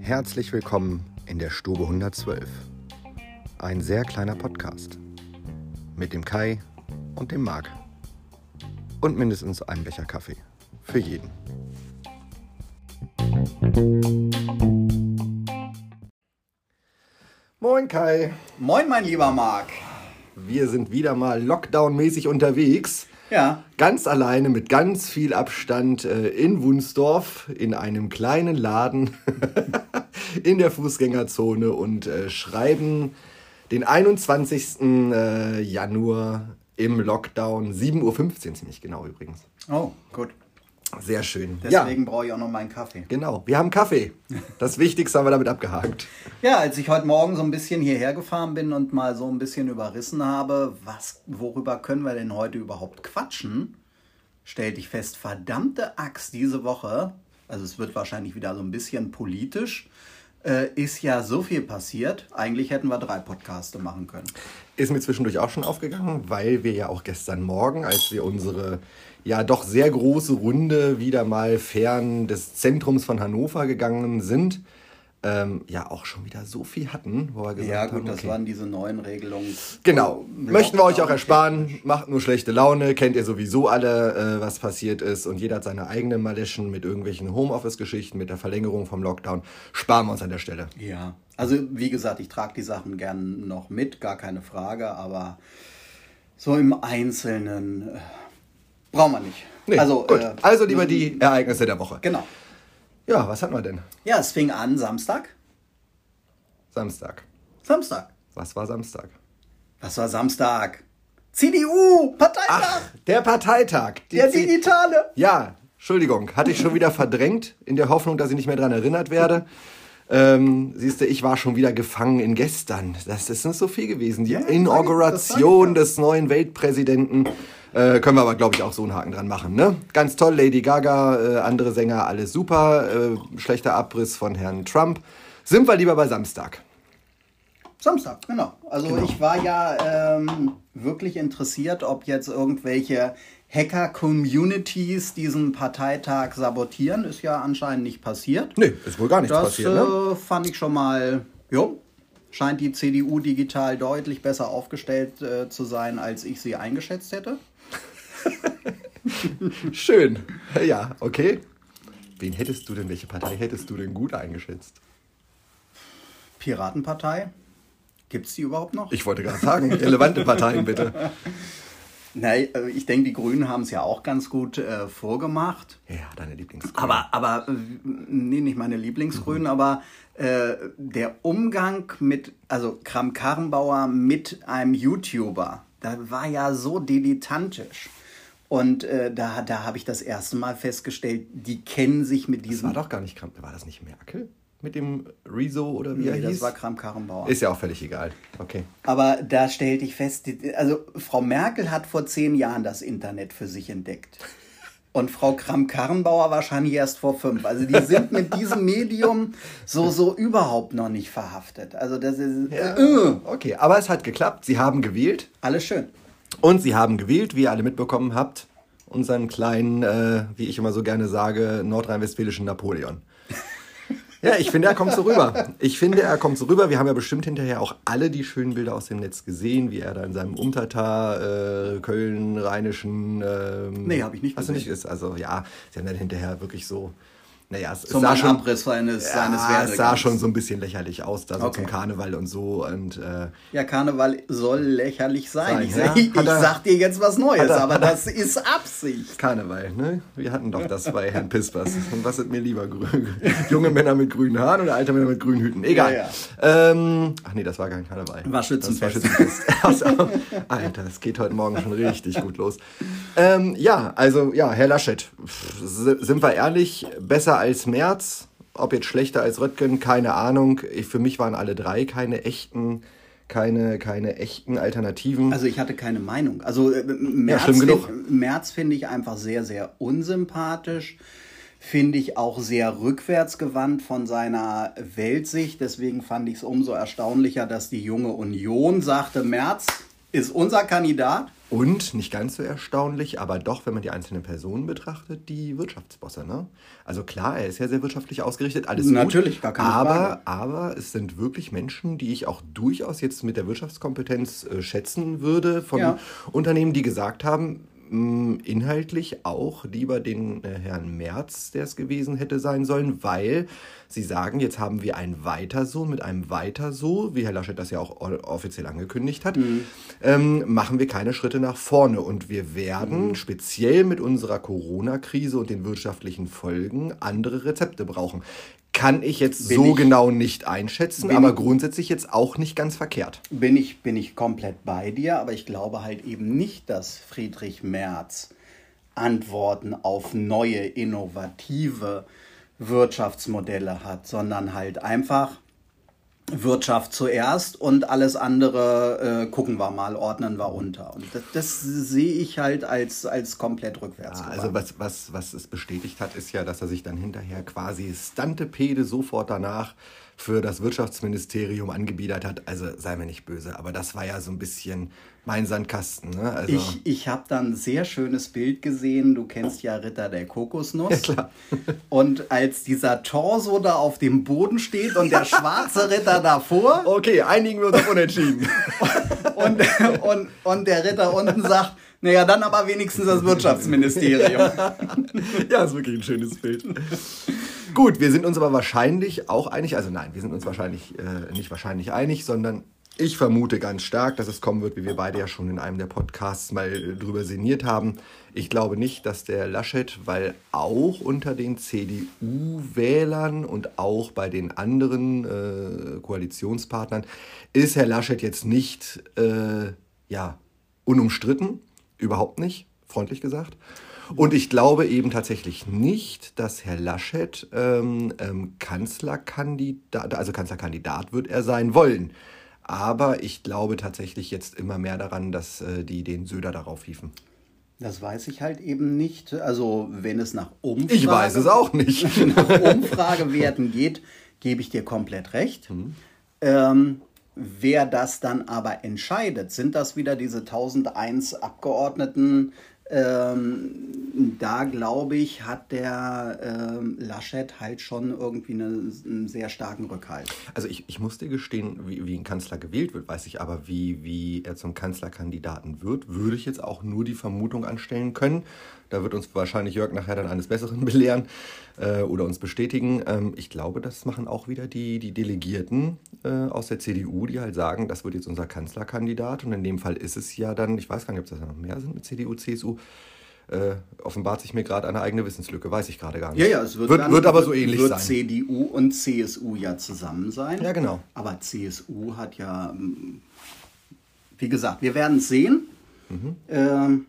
Herzlich willkommen in der Stube 112. Ein sehr kleiner Podcast. Mit dem Kai und dem Marc. Und mindestens einem Becher Kaffee. Für jeden. Moin Kai. Moin, mein lieber Marc. Wir sind wieder mal Lockdown-mäßig unterwegs. Ja. Ganz alleine mit ganz viel Abstand äh, in Wunsdorf in einem kleinen Laden in der Fußgängerzone und äh, schreiben den 21. Äh, Januar im Lockdown, 7.15 Uhr ziemlich genau übrigens. Oh, gut. Sehr schön. Deswegen brauche ich auch noch meinen Kaffee. Genau, wir haben Kaffee. Das Wichtigste haben wir damit abgehakt. Ja, als ich heute Morgen so ein bisschen hierher gefahren bin und mal so ein bisschen überrissen habe, was, worüber können wir denn heute überhaupt quatschen, stellte ich fest, verdammte Axt diese Woche, also es wird wahrscheinlich wieder so ein bisschen politisch, äh, ist ja so viel passiert. Eigentlich hätten wir drei Podcaste machen können. Ist mir zwischendurch auch schon aufgegangen, weil wir ja auch gestern Morgen, als wir unsere ja doch sehr große Runde wieder mal fern des Zentrums von Hannover gegangen sind, ähm, ja auch schon wieder so viel hatten, wo wir gesagt Ja, gut, haben, das okay. waren diese neuen Regelungen. Genau. Möchten wir euch auch ersparen. Macht nur schlechte Laune. Kennt ihr sowieso alle, äh, was passiert ist. Und jeder hat seine eigenen Maleschen mit irgendwelchen Homeoffice-Geschichten, mit der Verlängerung vom Lockdown. Sparen wir uns an der Stelle. Ja, also wie gesagt, ich trage die Sachen gern noch mit, gar keine Frage, aber so im Einzelnen äh, brauchen wir nicht. Nee, also, gut. äh, also lieber die Ereignisse der Woche. Genau. Ja, was hatten wir denn? Ja, es fing an Samstag. Samstag. Samstag. Was war Samstag? Was war Samstag? CDU, Parteitag, Ach, der Parteitag. Der C- Digitale. Ja, Entschuldigung, hatte ich schon wieder verdrängt, in der Hoffnung, dass ich nicht mehr daran erinnert werde. Ähm, siehst du, ich war schon wieder gefangen in gestern. Das ist nicht so viel gewesen. Die Ja, Inauguration ich des neuen Weltpräsidenten. Äh, können wir aber, glaube ich, auch so einen Haken dran machen. Ne? Ganz toll, Lady Gaga, äh, andere Sänger, alles super. Äh, schlechter Abriss von Herrn Trump. Sind wir lieber bei Samstag. Samstag, genau. Also ich war ja ähm, wirklich interessiert, ob jetzt irgendwelche Hacker-Communities diesen Parteitag sabotieren. Ist ja anscheinend nicht passiert. Nee, ist wohl gar nichts Das passiert. Ne? äh, fand ich schon mal, jo, scheint die CDU digital deutlich besser aufgestellt äh, zu sein, als ich sie eingeschätzt hätte. Schön. Ja, okay. Wen hättest du denn, welche Partei hättest du denn gut eingeschätzt? Piratenpartei, gibt es die überhaupt noch? Ich wollte gerade sagen, relevante Parteien bitte. Nein, äh, ich denke, die Grünen haben es ja auch ganz gut äh, vorgemacht. Ja, deine Lieblings. Aber, aber, äh, nee, nicht meine Lieblingsgrünen, aber äh, der Umgang mit, also Kram-Karrenbauer mit einem YouTuber, da war ja so dilettantisch. Und äh, da, da habe ich das erste Mal festgestellt, die kennen sich mit Das diesem. war doch gar nicht Kramp. War das nicht Merkel? Mit dem Rezo oder wie er nee, hieß? das war Kram-Karrenbauer. Ist ja auch völlig egal. Okay. Aber da stellte ich fest, also Frau Merkel hat vor zehn Jahren das Internet für sich entdeckt. Und Frau Kram-Karrenbauer wahrscheinlich erst vor fünf. Also die sind mit diesem Medium so, so überhaupt noch nicht verhaftet. Also das ist Ja. äh, Okay, aber es hat geklappt. Sie haben gewählt. alles schön. Und Sie haben gewählt, wie ihr alle mitbekommen habt, unseren kleinen, äh, wie ich immer so gerne sage, nordrhein-westfälischen Napoleon. Ja, ich finde, er kommt so rüber. Ich finde, er kommt so rüber. Wir haben ja bestimmt hinterher auch alle die schönen Bilder aus dem Netz gesehen, wie er da in seinem Umtata, äh, Köln, Rheinischen. Ähm, Nee, hab ich nicht Hast du gesehen. nicht? Ist, also ja, sie haben dann hinterher wirklich so. Naja, es, So es sah schon. Abriss seines, seines ja, es sah schon so ein bisschen lächerlich aus, da so Okay. zum Karneval und so. Und äh, Ja, Karneval soll lächerlich sein. Sein, ich ja. ich er- sag dir jetzt was Neues, er- aber er- das ist Absicht. Karneval, ne? Wir hatten doch das bei Herrn Pispers. Und was ist mir lieber? Junge Männer mit grünen Haaren oder alte Männer mit grünen Hüten? Egal. Ja, Ähm, ach nee, das war kein Karneval. War Schützenfest. Das war Schützenfest. Also, Alter, das geht heute Morgen schon richtig gut los. Ähm, ja, also ja, Herr Laschet, sind wir ehrlich, besser als Merz. Ob jetzt schlechter als Röttgen, keine Ahnung. Ich, für mich waren alle drei keine echten, keine, keine echten Alternativen. Also ich hatte keine Meinung. Also äh, Merz, schlimm genug. find- Merz finde ich einfach sehr, sehr unsympathisch. Finde ich auch sehr rückwärtsgewandt von seiner Weltsicht. Deswegen fand ich es umso erstaunlicher, dass die junge Union sagte, Merz, ist unser Kandidat. Und nicht ganz so erstaunlich, aber doch, wenn man die einzelnen Personen betrachtet, die Wirtschaftsbosse. Ne? Also klar, er ist ja sehr wirtschaftlich ausgerichtet, alles Natürlich, gut. gar keine aber, Frage. aber es sind wirklich Menschen, die ich auch durchaus jetzt mit der Wirtschaftskompetenz äh, schätzen würde, von Ja. Unternehmen, die gesagt haben, inhaltlich auch lieber den äh, Herrn Merz, der es gewesen hätte sein sollen, weil sie sagen, jetzt haben wir ein Weiter so mit einem Weiter so, wie Herr Laschet das ja auch offiziell angekündigt hat, ähm, machen wir keine Schritte nach vorne. Und wir werden speziell mit unserer Corona-Krise und den wirtschaftlichen Folgen andere Rezepte brauchen. Kann ich jetzt Bin so ich- genau nicht einschätzen, aber ich- grundsätzlich jetzt auch nicht ganz verkehrt. Bin ich, bin ich komplett bei dir, aber ich glaube halt eben nicht, dass Friedrich Merz Antworten auf neue, innovative Wirtschaftsmodelle hat, sondern halt einfach Wirtschaft zuerst und alles andere äh, gucken wir mal, ordnen wir unter. Und das, das sehe ich halt als, als komplett rückwärts. Ja, also was, was, was es bestätigt hat, ist ja, dass er sich dann hinterher quasi Stantepede sofort danach für das Wirtschaftsministerium angebiedert hat. Also sei mir nicht böse, aber das war ja so ein bisschen mein Sandkasten. Ne? Also, Ich, ich habe da ein sehr schönes Bild gesehen. Du kennst ja Ritter der Kokosnuss. Ja. Und als dieser Torso da auf dem Boden steht und der schwarze Ritter davor okay, einigen wir uns auf Unentschieden. und, und, und der Ritter unten sagt, naja, dann aber wenigstens das Wirtschaftsministerium. ja, ist wirklich ein schönes Bild. Gut, wir sind uns aber wahrscheinlich auch einig, also nein, wir sind uns wahrscheinlich äh, nicht wahrscheinlich einig, sondern ich vermute ganz stark, dass es kommen wird, wie wir beide ja schon in einem der Podcasts mal äh, drüber sinniert haben. Ich glaube nicht, dass der Laschet, weil auch unter den CDU-Wählern und auch bei den anderen äh, Koalitionspartnern ist Herr Laschet jetzt nicht äh, ja, unumstritten, überhaupt nicht, freundlich gesagt. Und ich glaube eben tatsächlich nicht, dass Herr Laschet ähm, ähm, Kanzlerkandidat, also Kanzlerkandidat wird er sein wollen. Aber ich glaube tatsächlich jetzt immer mehr daran, dass äh, die den Söder darauf hieven. Das weiß ich halt eben nicht. Also, wenn es nach Umfrage, Ich weiß es auch nicht. nach Umfragewerten geht, gebe ich dir komplett recht. Mhm. Ähm, wer das dann aber entscheidet, sind das wieder diese 1001 Abgeordneten. Ähm, da glaube ich, hat der ähm, Laschet halt schon irgendwie eine, einen sehr starken Rückhalt. Also ich, ich muss dir gestehen, wie, wie ein Kanzler gewählt wird, weiß ich aber, wie, wie er zum Kanzlerkandidaten wird, würde ich jetzt auch nur die Vermutung anstellen können. Da wird uns wahrscheinlich Jörg nachher dann eines Besseren belehren äh, oder uns bestätigen. Ähm, ich glaube, das machen auch wieder die, die Delegierten äh, aus der CDU, die halt sagen, das wird jetzt unser Kanzlerkandidat. Und in dem Fall ist es ja dann, ich weiß gar nicht, ob das noch mehr sind mit CDU, CSU. Äh, offenbart sich mir gerade eine eigene Wissenslücke, weiß ich gerade gar nicht. Ja, ja, es wird, wird, dann, wird aber so ähnlich wird sein. CDU und CSU ja zusammen sein. Ja, genau. Aber CSU hat ja, ähm, wie gesagt, wir werden es sehen. Mhm. Ähm,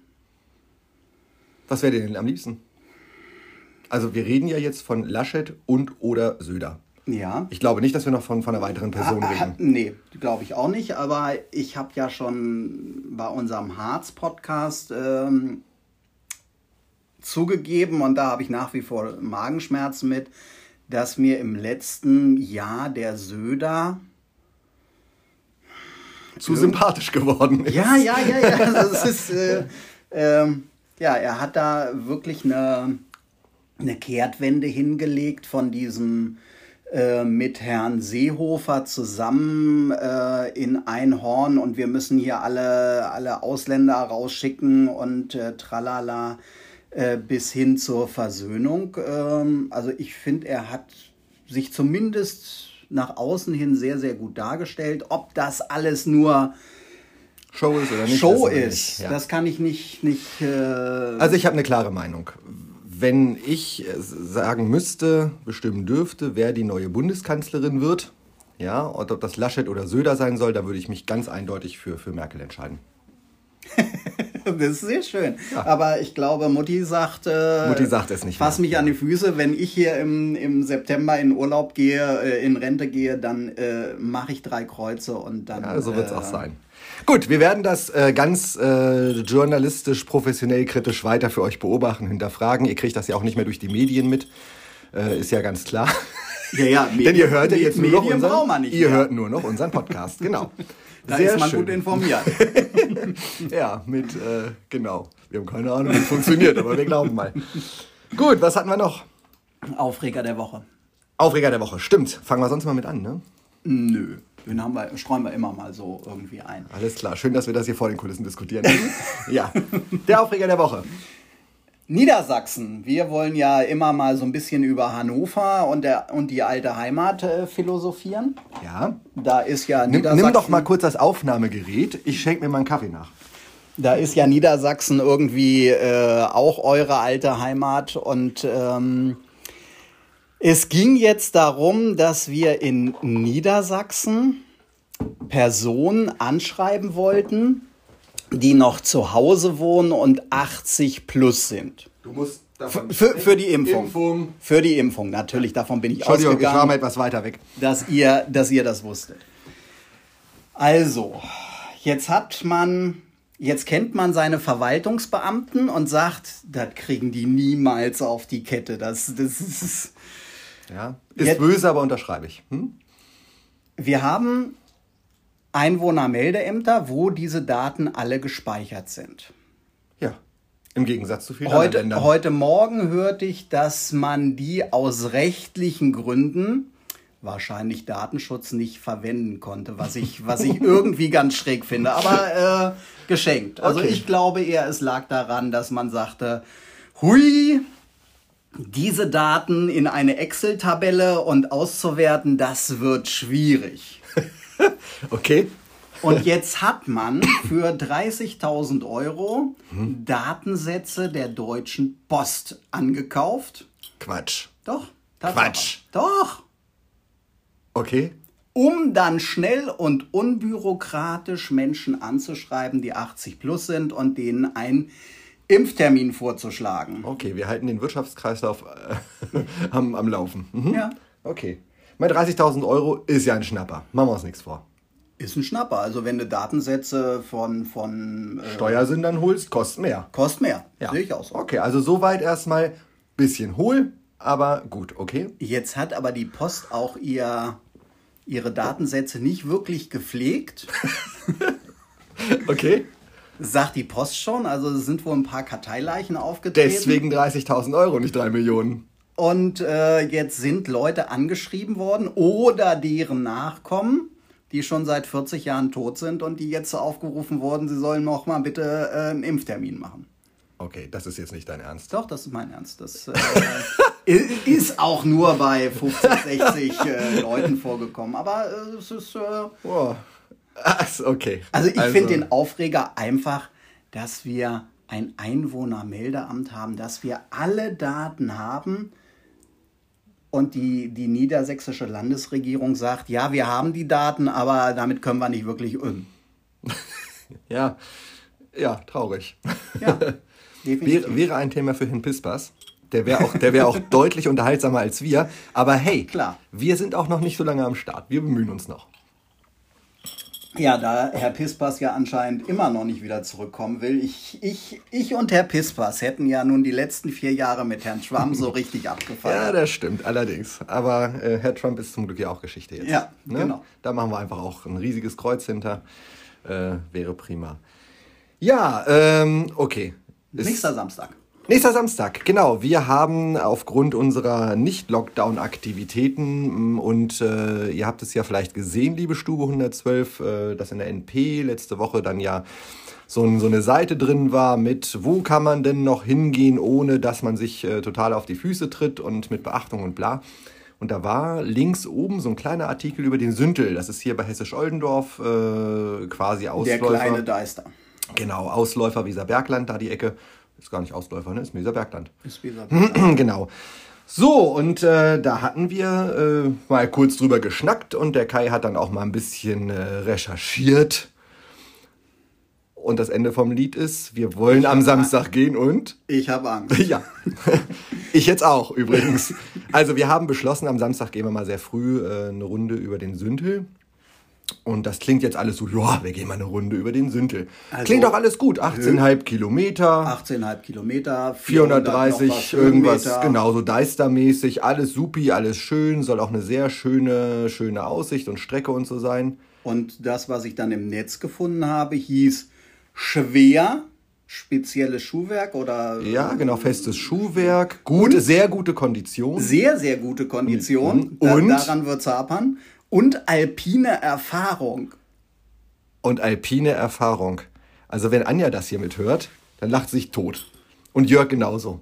Was wäre dir denn am liebsten? Also wir reden ja jetzt von Laschet und oder Söder. ja. Ich glaube nicht, dass wir noch von, von einer weiteren Person Ah, ah, reden. nee, glaube ich auch nicht. Aber ich habe ja schon bei unserem Harz-Podcast ähm, zugegeben und da habe ich nach wie vor Magenschmerzen mit, dass mir im letzten Jahr der Söder Zu sympathisch geworden ist. Ja, ja, ja, ja. Also es ist, äh, ähm, ja, er hat da wirklich eine, eine Kehrtwende hingelegt von diesem äh, mit Herrn Seehofer zusammen äh, in ein Horn und wir müssen hier alle, alle Ausländer rausschicken und äh, tralala äh, bis hin zur Versöhnung. Ähm, also ich finde, er hat sich zumindest nach außen hin sehr, sehr gut dargestellt. Ob das alles nur Show ist oder nicht. Show wir ist. Ja. das kann ich nicht. nicht äh, Also ich habe eine klare Meinung. Wenn ich äh, sagen müsste, bestimmen dürfte, wer die neue Bundeskanzlerin wird, ja, und ob das Laschet oder Söder sein soll, da würde ich mich ganz eindeutig für, für Merkel entscheiden. das ist sehr schön. Aber ich glaube, Mutti sagt. Äh, Mutti sagt es nicht Fass mehr. mich an die Füße. Wenn ich hier im, im September in Urlaub gehe, äh, in Rente gehe, dann äh, mache ich drei Kreuze und dann. Ja, so wird es äh, auch sein. Gut, wir werden das äh, ganz äh, journalistisch, professionell, kritisch weiter für euch beobachten, hinterfragen. Ihr kriegt das ja auch nicht mehr durch die Medien mit, äh, ist ja ganz klar. Ja, ja, Medien, Denn ihr hört ja jetzt nur noch Medien unseren, nicht ihr hört nur noch unseren Podcast, genau. Da Sehr ist man schön. gut informiert. Ja, mit, äh, genau. Wir haben keine Ahnung, wie es funktioniert, aber wir glauben mal. Gut, was hatten wir noch? Aufreger der Woche. Aufreger der Woche, stimmt. Fangen wir sonst mal mit an, ne? Nö. Den haben wir, streuen wir immer mal so irgendwie ein. Alles klar, schön, dass wir das hier vor den Kulissen diskutieren. ja, der Aufreger der Woche. Niedersachsen. Wir wollen ja immer mal so ein bisschen über Hannover und, der, und die alte Heimat äh, philosophieren. Ja. Da ist ja Nimm, Niedersachsen. nimm doch mal kurz das Aufnahmegerät. Ich schenke mir mal einen Kaffee nach. Da ist ja Niedersachsen irgendwie äh, auch eure alte Heimat und ähm, es ging jetzt darum, dass wir in Niedersachsen Personen anschreiben wollten, die noch zu Hause wohnen und 80 plus sind. Du musst davon Für, für die Impfung. Impfung. Für die Impfung, natürlich. Davon bin ich Entschuldigung, ich war ausgegangen mal etwas weiter weg. dass ihr, dass ihr das wusstet. Also, jetzt hat man, jetzt kennt man seine Verwaltungsbeamten und sagt, das kriegen die niemals auf die Kette. Das, das ist, Ja. Ist Jetzt- böse, aber unterschreibe ich. Hm? wir haben Einwohnermeldeämter, wo diese Daten alle gespeichert sind. Ja. Im Gegensatz zu vielen anderen Heute, Ländern. heute Morgen hörte ich, dass man die aus rechtlichen Gründen, wahrscheinlich Datenschutz, nicht verwenden konnte, was ich, was ich irgendwie ganz schräg finde. Aber äh, geschenkt. Also Okay. ich glaube eher, es lag daran, dass man sagte, hui, diese Daten in eine Excel-Tabelle und auszuwerten, das wird schwierig. Okay. Und jetzt hat man für 30.000 Euro Datensätze der Deutschen Post angekauft. Quatsch. Doch. Quatsch. Doch. Okay. Um dann schnell und unbürokratisch Menschen anzuschreiben, die 80 plus sind und denen einen Impftermin vorzuschlagen. Okay, wir halten den Wirtschaftskreislauf äh, am, am Laufen. Mhm. Ja. Okay. Mein 30.000 Euro ist ja ein Schnapper. Machen wir uns nichts vor. Ist ein Schnapper. Also wenn du Datensätze von, von äh, Steuersinn dann holst, kostet mehr. kostet mehr. Sehe ich auch so. Okay, also soweit erstmal bisschen hohl, aber gut, okay. Jetzt hat aber die Post auch ihr, ihre Datensätze nicht wirklich gepflegt, Okay. Sagt die Post schon. Also es sind wohl ein paar Karteileichen aufgetreten. Deswegen 30.000 Euro, nicht 3 Millionen. Und äh, jetzt sind Leute angeschrieben worden oder deren Nachkommen, die schon seit 40 Jahren tot sind und die jetzt aufgerufen wurden, sie sollen noch mal bitte äh, einen Impftermin machen. Okay, das ist jetzt nicht dein Ernst. Doch, das ist mein Ernst. Das äh, ist auch nur bei 50, 60 äh, Leuten vorgekommen. Aber äh, es ist... Äh, Ach, okay. Also ich finde den Aufreger einfach, dass wir ein Einwohnermeldeamt haben, dass wir alle Daten haben und die, die niedersächsische Landesregierung sagt, ja, wir haben die Daten, aber damit können wir nicht wirklich um. Ja, ja, traurig. Ja. Wäre, wäre ein Thema für Herrn Pispas. Der wäre auch, der wäre auch deutlich unterhaltsamer als wir. Aber hey, Klar. wir sind auch noch nicht so lange am Start. Wir bemühen uns noch. Ja, da Herr Pispas ja anscheinend immer noch nicht wieder zurückkommen will. Ich, ich, ich und Herr Pispas hätten ja nun die letzten vier Jahre mit Herrn Schwamm so richtig Ja, abgefallen. das stimmt, allerdings. Aber äh, Herr Trump ist zum Glück ja auch Geschichte jetzt. Ja, genau. Da machen wir einfach auch ein riesiges Kreuz hinter. Äh, wäre prima. Ja, ähm, okay. Nächster Samstag. Nächster Samstag, genau. Wir haben aufgrund unserer Nicht-Lockdown-Aktivitäten mm, und äh, ihr habt es ja vielleicht gesehen, liebe Stube 112, äh, dass in der NP letzte Woche dann ja so, so eine Seite drin war mit, wo kann man denn noch hingehen, ohne dass man sich äh, total auf die Füße tritt und mit Beachtung und bla. Und da war links oben so ein kleiner Artikel über den Sündel. Das ist hier bei Hessisch-Oldendorf äh, quasi Der Ausläufer. kleine Deister. Genau, Ausläufer Weserbergland, da die Ecke. Ist gar nicht Ausläufer, ne? Ist Weserbergland. Ist dieser genau. So, und äh, da hatten wir äh, mal kurz drüber geschnackt und der Kai hat dann auch mal ein bisschen äh, recherchiert. Und das Ende vom Lied ist, wir wollen am Samstag gehen und Ich habe Angst. ja, ich jetzt auch übrigens. Also wir haben beschlossen, am Samstag gehen wir mal sehr früh äh, eine Runde über den Sündel. Und das klingt jetzt alles so, ja, wir gehen mal eine Runde über den Sündel. Also- klingt doch alles gut. 18,5 Kilometer, 18,5 Kilometer, 430 noch was irgendwas, Höhenmeter. genau, so Deister-mäßig. Alles supi, alles schön. Soll auch eine sehr schöne, schöne Aussicht und Strecke und so sein. Und das, was ich dann im Netz gefunden habe, hieß schwer, spezielles Schuhwerk oder Ja, genau, festes Schuhwerk. Gute, sehr gute Kondition. sehr, sehr gute Kondition. Da, Und? daran wird es hapern. Und alpine Erfahrung. und alpine Erfahrung. Also wenn Anja das hier mithört, dann lacht sie sich tot. Und Jörg genauso.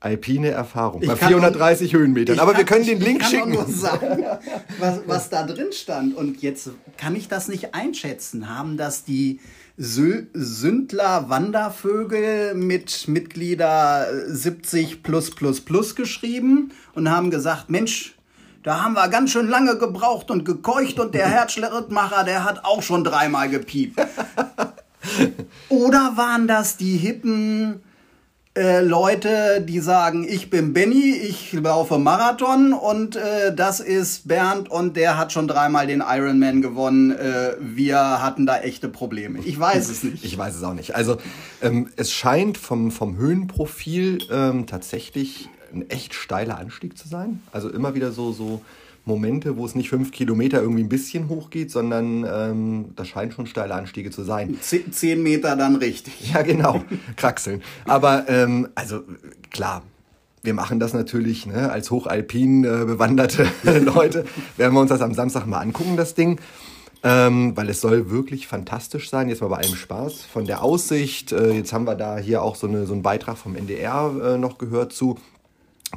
Alpine Erfahrung. Bei kann 430 Höhenmetern. Ich Aber wir kann- können den ich Link kann schicken. Auch nur sagen, was, was da drin stand. Und jetzt kann ich das nicht einschätzen. Haben das die Sü Sündler Wandervögel mit Mitglieder 70 plus plus plus geschrieben und haben gesagt, Mensch, da haben wir ganz schön lange gebraucht und gekeucht und der Herzschrittmacher, der hat auch schon dreimal gepiept. Oder waren das die hippen äh, Leute, die sagen, ich bin Benny, ich laufe Marathon und äh, das ist Bernd und der hat schon dreimal den Ironman gewonnen. Äh, wir hatten da echte Probleme. Ich weiß es nicht. Ich weiß es auch nicht. Also ähm, es scheint vom, vom Höhenprofil ähm, tatsächlich ein echt steiler Anstieg zu sein. Also immer wieder so, so Momente, wo es nicht fünf Kilometer irgendwie ein bisschen hoch geht, sondern ähm, das scheinen schon steile Anstiege zu sein. Ze- Zehn Meter dann richtig. Ja, genau. Kraxeln. Aber ähm, also klar. Wir machen das natürlich ne, als hochalpin äh, bewanderte Leute. Werden wir uns das am Samstag mal angucken, das Ding. Ähm, weil es soll wirklich fantastisch sein. Jetzt mal bei allem Spaß. Von der Aussicht, äh, jetzt haben wir da hier auch so, eine, so einen Beitrag vom NDR äh, noch gehört zu,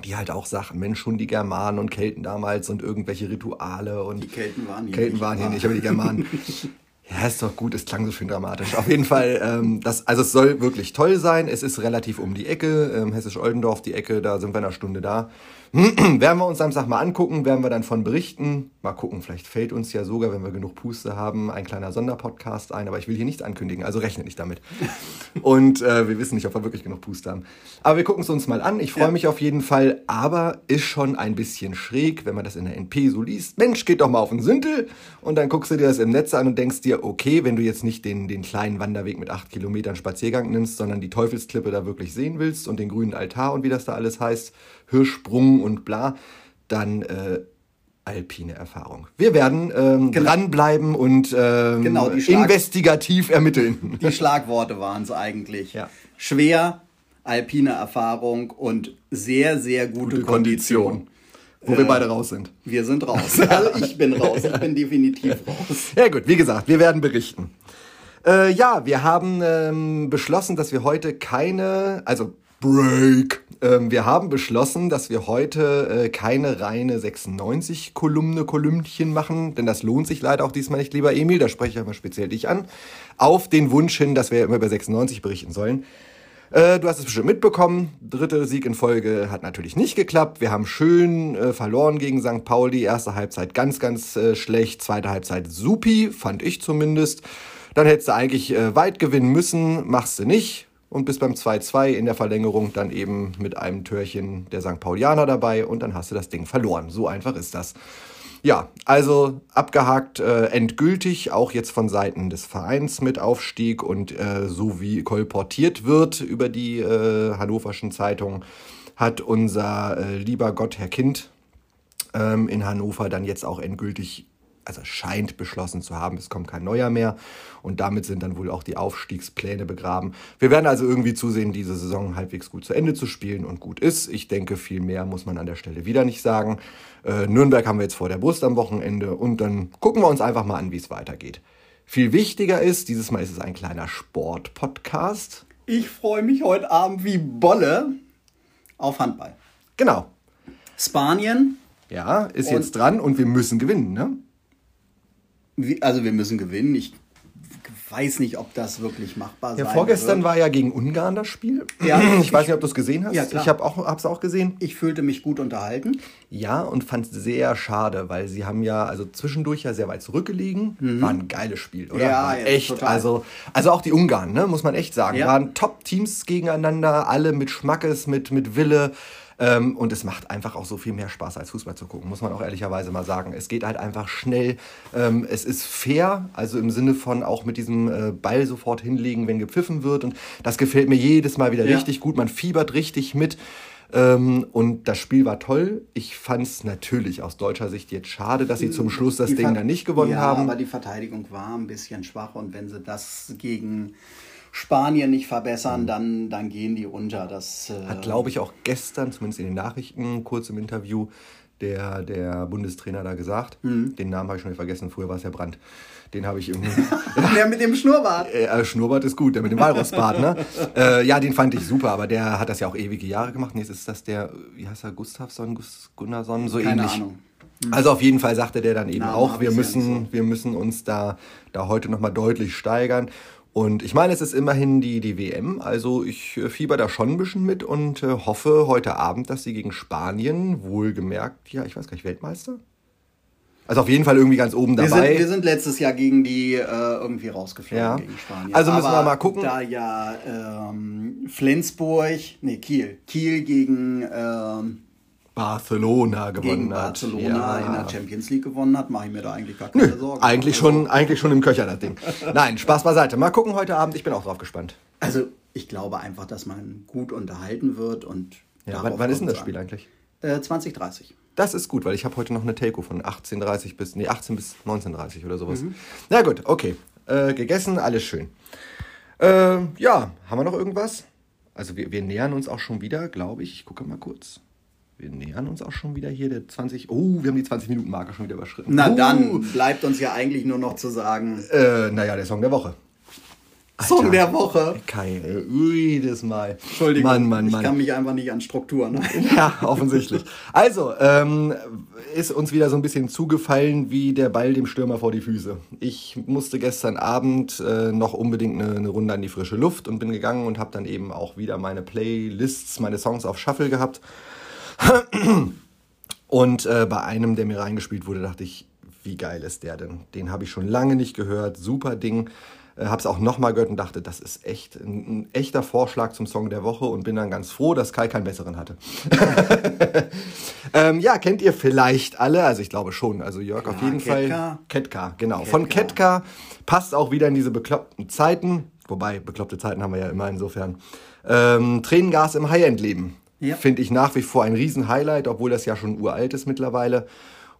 die halt auch sagen, Mensch, schon die Germanen und Kelten damals und irgendwelche Rituale und Die Kelten waren hier Kelten nicht, waren hier nicht, aber die Germanen. Ja, ist doch gut, es klang so schön dramatisch. Auf jeden Fall, ähm, das, also es soll wirklich toll sein. Es ist relativ um die Ecke, ähm, Hessisch-Oldendorf, die Ecke, da sind wir in einer Stunde da. werden wir uns Samstag mal angucken, werden wir dann von berichten. Mal gucken, vielleicht fällt uns ja sogar, wenn wir genug Puste haben, ein kleiner Sonderpodcast ein, aber ich will hier nichts ankündigen, also rechne nicht damit. Und äh, wir wissen nicht, ob wir wirklich genug Puste haben. Aber wir gucken es uns mal an. Ich freue Ja. mich auf jeden Fall, aber ist schon ein bisschen schräg, wenn man das in der NP so liest. Mensch, geht doch mal auf den Sündel und dann guckst du dir das im Netz an und denkst dir, okay, wenn du jetzt nicht den, den kleinen Wanderweg mit acht Kilometern Spaziergang nimmst, sondern die Teufelsklippe da wirklich sehen willst und den grünen Altar und wie das da alles heißt, Hirschsprung und bla, dann äh, alpine Erfahrung. Wir werden ähm, Genau. dranbleiben und ähm, Genau, investigativ ermitteln. Die Schlagworte waren es eigentlich. Ja. Schwer, alpine Erfahrung und sehr, sehr gute, Gute Kondition. Kondition. Wo wir beide raus sind. Wir sind raus. Also ich bin raus. Ich bin definitiv raus. Ja gut, wie gesagt, wir werden berichten. Äh, ja, wir haben ähm, beschlossen, dass wir heute keine, also Break. Ähm, wir haben beschlossen, dass wir heute äh, keine reine 96-Kolumne, Kolümnchen machen, denn das lohnt sich leider auch diesmal nicht, lieber Emil, da spreche ich mal speziell dich an, auf den Wunsch hin, dass wir immer über 96 berichten sollen. Äh, du hast es bestimmt mitbekommen. Dritte Sieg in Folge hat natürlich nicht geklappt. Wir haben schön äh, verloren gegen St. Pauli. Erste Halbzeit ganz, ganz äh, schlecht. Zweite Halbzeit supi, fand ich zumindest. Dann hättest du eigentlich äh, weit gewinnen müssen, machst du nicht. Und bist beim 2-2 in der Verlängerung dann eben mit einem Türchen der St. Paulianer dabei und dann hast du das Ding verloren. So einfach ist das. Ja, also abgehakt äh, endgültig, auch jetzt von Seiten des Vereins mit Aufstieg und äh, so wie kolportiert wird über die äh, hannoverschen Zeitungen, hat unser äh, lieber Gott, Herr Kind, ähm, in Hannover dann jetzt auch endgültig, also scheint beschlossen zu haben, es kommt kein neuer mehr. Und damit sind dann wohl auch die Aufstiegspläne begraben. Wir werden also irgendwie zusehen, diese Saison halbwegs gut zu Ende zu spielen und gut ist. Ich denke, viel mehr muss man an der Stelle wieder nicht sagen. Äh, Nürnberg haben wir jetzt vor der Brust am Wochenende und dann gucken wir uns einfach mal an, wie es weitergeht. Viel wichtiger ist, dieses Mal ist es ein kleiner Sport-Podcast. Ich freue mich heute Abend wie Bolle auf Handball. Genau. Spanien, Ja, ist Und- jetzt dran und wir müssen gewinnen, ne? Also wir müssen gewinnen. Ich weiß nicht, ob das wirklich machbar Ja, sein vorgestern wird. war ja gegen Ungarn das Spiel. Ja. ich weiß nicht, ob du es gesehen hast. Ja, klar. Ich habe auch, hab's auch gesehen. Ich fühlte mich gut unterhalten. Ja, und fand es sehr schade, weil sie haben ja also zwischendurch ja sehr weit zurückgelegen. War ein geiles Spiel, oder? Mhm. Ja, War echt. total. Also, also auch die Ungarn, ne, muss man echt sagen. Ja. Waren Top-Teams gegeneinander, alle mit Schmackes, mit, mit Wille. Ähm, und es macht einfach auch so viel mehr Spaß, als Fußball zu gucken, muss man auch ehrlicherweise mal sagen. Es geht halt einfach schnell. Ähm, es ist fair, also im Sinne von auch mit diesem äh, Ball sofort hinlegen, wenn gepfiffen wird. Und das gefällt mir jedes Mal wieder Ja. richtig gut. Man fiebert richtig mit. Ähm, und das Spiel war toll. Ich fand es natürlich aus deutscher Sicht jetzt schade, dass sie zum Schluss das Die Ding Ver- dann nicht gewonnen ja, haben. aber die Verteidigung war ein bisschen schwach und wenn sie das gegen Spanien nicht verbessern, dann, dann gehen die unter. Das äh, Hat, glaube ich, auch gestern, zumindest in den Nachrichten, kurz im Interview, der, der Bundestrainer da gesagt. Mhm. Den Namen habe ich schon wieder vergessen, früher war es ja Brandt. Den habe ich irgendwie. der mit dem Schnurrbart. Äh, Schnurrbart ist gut, der mit dem Walrossbart, ne? äh, ja, den fand ich super, aber der hat das ja auch ewige Jahre gemacht. Nee, ist das der, wie heißt er, Gustafsson, Gus, Gunnarsson, so Keine ähnlich. Ahnung. Also auf jeden Fall sagte der dann eben Namen auch, wir ich ja müssen, nicht wir müssen uns da, da heute nochmal deutlich steigern. Und ich meine, es ist immerhin die, die WM, also ich äh, fieber da schon ein bisschen mit und äh, hoffe heute Abend, dass sie gegen Spanien, wohlgemerkt, ja, ich weiß gar nicht, Weltmeister? Also auf jeden Fall irgendwie ganz oben Wir dabei. sind, wir sind letztes Jahr gegen die äh, irgendwie rausgeflogen Ja. gegen Spanien. Also müssen wir Aber mal gucken. Da ja ähm, Flensburg, nee, Kiel. Kiel gegen, ähm, Barcelona gewonnen gegen hat. Barcelona in der Champions League gewonnen hat, mache ich mir da eigentlich gar keine Sorgen. Eigentlich schon, eigentlich schon im Köcher, das Ding. Nein, Spaß beiseite. Mal gucken heute Abend, ich bin auch drauf gespannt. Also ich glaube einfach, dass man gut unterhalten wird und Ja, wann, wann ist denn das Spiel an. eigentlich? Äh, 2030. Das ist gut, weil ich habe heute noch eine Telco von 18.30 bis, nee, 18 bis 19.30 oder sowas. Na gut, okay. Äh, gegessen, alles schön. Äh, ja, haben wir noch irgendwas? Also wir, wir nähern uns auch schon wieder, glaube ich. Ich gucke mal kurz. Wir nähern uns auch schon wieder hier der 20. Oh, wir haben die 20-Minuten-Marke schon wieder überschritten. Na uh, dann bleibt uns ja eigentlich nur noch zu sagen, Äh, naja, der Song der Woche. Song der Woche. Äh, jedes Mal. Entschuldigung, Mann, Mann, ich Mann. kann mich einfach nicht an Strukturen halten. Ja, offensichtlich. Also, ähm, ist uns wieder so ein bisschen zugefallen wie der Ball dem Stürmer vor die Füße. Ich musste gestern Abend äh, noch unbedingt eine, eine Runde an die frische Luft und bin gegangen und habe dann eben auch wieder meine Playlists, meine Songs auf Shuffle gehabt. Und äh, bei einem, der mir reingespielt wurde, dachte ich, wie geil ist der denn? Den habe ich schon lange nicht gehört. Super Ding. Äh, habe es auch nochmal gehört und dachte, das ist echt ein, ein echter Vorschlag zum Song der Woche und bin dann ganz froh, dass Kai keinen besseren hatte. ähm, ja, kennt ihr vielleicht alle? Also ich glaube schon. Also Jörg auf Ja, jeden Ketka. Fall. Ketka, genau. Von Ketka passt auch wieder in diese bekloppten Zeiten. Wobei, bekloppte Zeiten haben wir ja immer insofern. Ähm, Tränengas im High-End-Leben. Ja. Finde ich nach wie vor ein Riesen-Highlight, obwohl das ja schon uralt ist mittlerweile.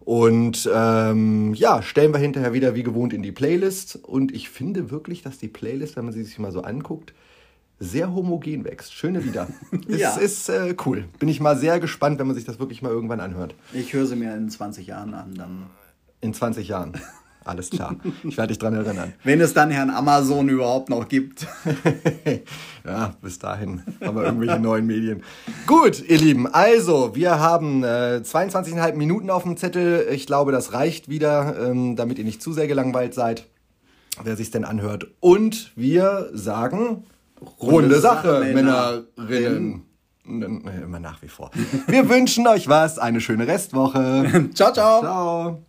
Und ähm, ja, stellen wir hinterher wieder wie gewohnt in die Playlist. Und ich finde wirklich, dass die Playlist, wenn man sie sich mal so anguckt, sehr homogen wächst. Schöne Lieder. Ja. Es ist äh, cool. Bin ich mal sehr gespannt, wenn man sich das wirklich mal irgendwann anhört. Ich höre sie mir in 20 Jahren an, dann. In 20 Jahren. Alles klar. Ich werde dich dran erinnern. Wenn es dann Herrn Amazon überhaupt noch gibt. ja, bis dahin haben wir irgendwelche neuen Medien. Gut, ihr Lieben, also wir haben äh, 22,5 Minuten auf dem Zettel. Ich glaube, das reicht wieder, ähm, damit ihr nicht zu sehr gelangweilt seid, wer sich denn anhört. Und wir sagen runde Sache, Sache, Männerinnen. Immer nach wie vor. Wir wünschen euch was, eine schöne Restwoche. ciao, ciao. Ciao.